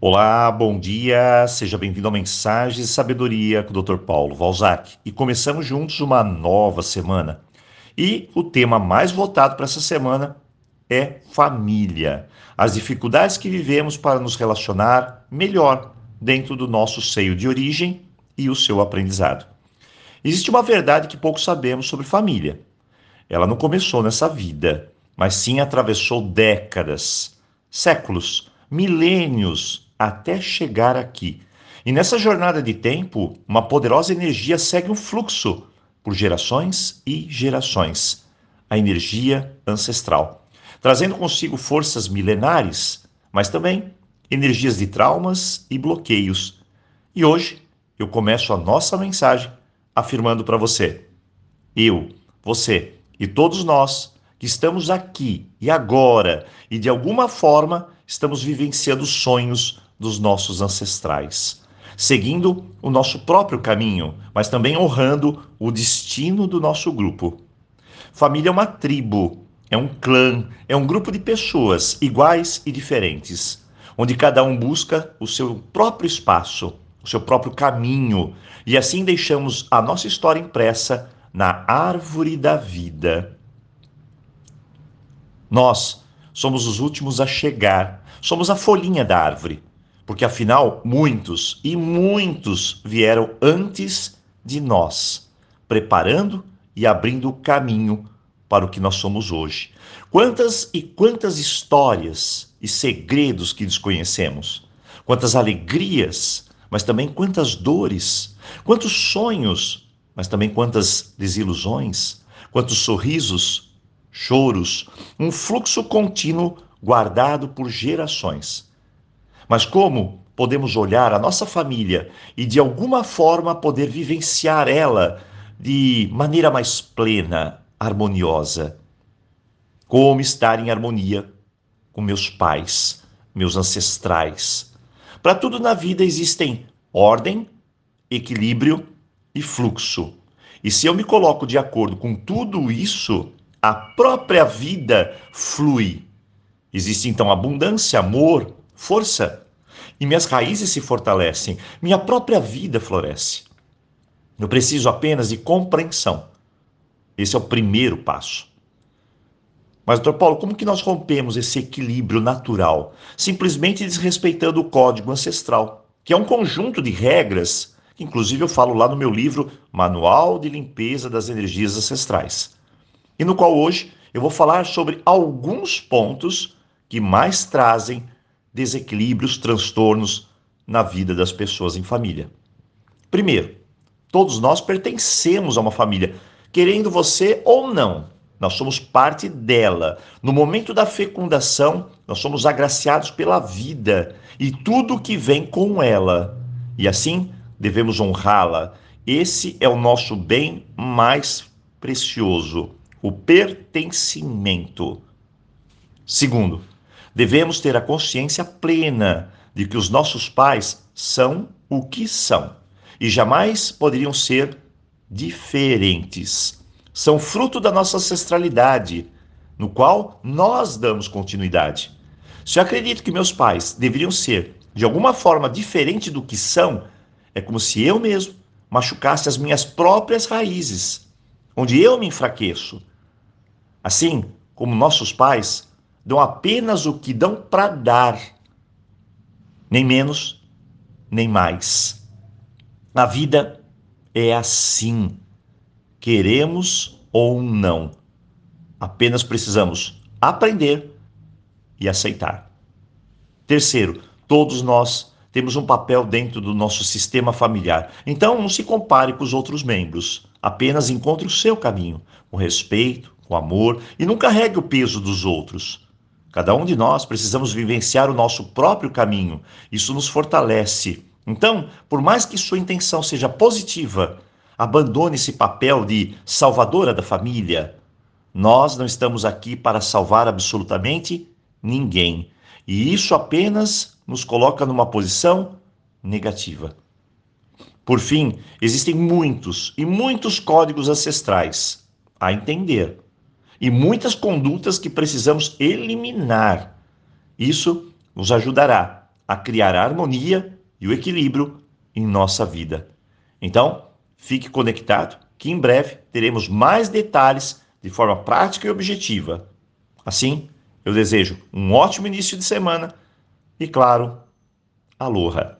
Olá, bom dia, seja bem-vindo ao Mensagens de Sabedoria com o Dr. Paulo Valzac. E começamos juntos uma nova semana. E o tema mais votado para essa semana é família. As dificuldades que vivemos para nos relacionar melhor dentro do nosso seio de origem e o seu aprendizado. Existe uma verdade que pouco sabemos sobre família. Ela não começou nessa vida, mas sim atravessou décadas, séculos, milênios até chegar aqui. E nessa jornada de tempo, uma poderosa energia segue um fluxo por gerações e gerações a energia ancestral, trazendo consigo forças milenares, mas também energias de traumas e bloqueios. E hoje eu começo a nossa mensagem afirmando para você: eu, você e todos nós que estamos aqui e agora e de alguma forma estamos vivenciando sonhos dos nossos ancestrais, seguindo o nosso próprio caminho, mas também honrando o destino do nosso grupo. Família é uma tribo, é um clã, é um grupo de pessoas iguais e diferentes, onde cada um busca o seu próprio espaço, o seu próprio caminho, e assim deixamos a nossa história impressa na árvore da vida. Nós somos os últimos a chegar, somos a folhinha da árvore porque afinal muitos e muitos vieram antes de nós, preparando e abrindo o caminho para o que nós somos hoje. Quantas e quantas histórias e segredos que desconhecemos, quantas alegrias, mas também quantas dores, quantos sonhos, mas também quantas desilusões, quantos sorrisos, choros, um fluxo contínuo guardado por gerações mas como podemos olhar a nossa família e de alguma forma poder vivenciar ela de maneira mais plena, harmoniosa? Como estar em harmonia com meus pais, meus ancestrais? Para tudo na vida existem ordem, equilíbrio e fluxo. E se eu me coloco de acordo com tudo isso, a própria vida flui. Existe então abundância, amor, força e minhas raízes se fortalecem, minha própria vida floresce. Eu preciso apenas de compreensão. Esse é o primeiro passo. Mas, doutor Paulo, como que nós rompemos esse equilíbrio natural? Simplesmente desrespeitando o código ancestral, que é um conjunto de regras, que inclusive eu falo lá no meu livro Manual de Limpeza das Energias Ancestrais, e no qual hoje eu vou falar sobre alguns pontos que mais trazem desequilíbrios, transtornos na vida das pessoas em família. Primeiro, todos nós pertencemos a uma família, querendo você ou não. Nós somos parte dela. No momento da fecundação, nós somos agraciados pela vida e tudo que vem com ela. E assim, devemos honrá-la. Esse é o nosso bem mais precioso, o pertencimento. Segundo, devemos ter a consciência plena de que os nossos pais são o que são e jamais poderiam ser diferentes. São fruto da nossa ancestralidade, no qual nós damos continuidade. Se eu acredito que meus pais deveriam ser de alguma forma diferente do que são, é como se eu mesmo machucasse as minhas próprias raízes, onde eu me enfraqueço. Assim como nossos pais dão apenas o que dão para dar, nem menos, nem mais. A vida é assim, queremos ou não. Apenas precisamos aprender e aceitar. Terceiro, todos nós temos um papel dentro do nosso sistema familiar. Então, não se compare com os outros membros. Apenas encontre o seu caminho, com respeito, com amor e não carregue o peso dos outros. Cada um de nós precisamos vivenciar o nosso próprio caminho. Isso nos fortalece. Então, por mais que sua intenção seja positiva, abandone esse papel de salvadora da família. Nós não estamos aqui para salvar absolutamente ninguém. E isso apenas nos coloca numa posição negativa. Por fim, existem muitos e muitos códigos ancestrais a entender e muitas condutas que precisamos eliminar. Isso nos ajudará a criar a harmonia e o equilíbrio em nossa vida. Então, fique conectado que em breve teremos mais detalhes de forma prática e objetiva. Assim, eu desejo um ótimo início de semana e, claro, aloha!